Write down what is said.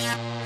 Yeah.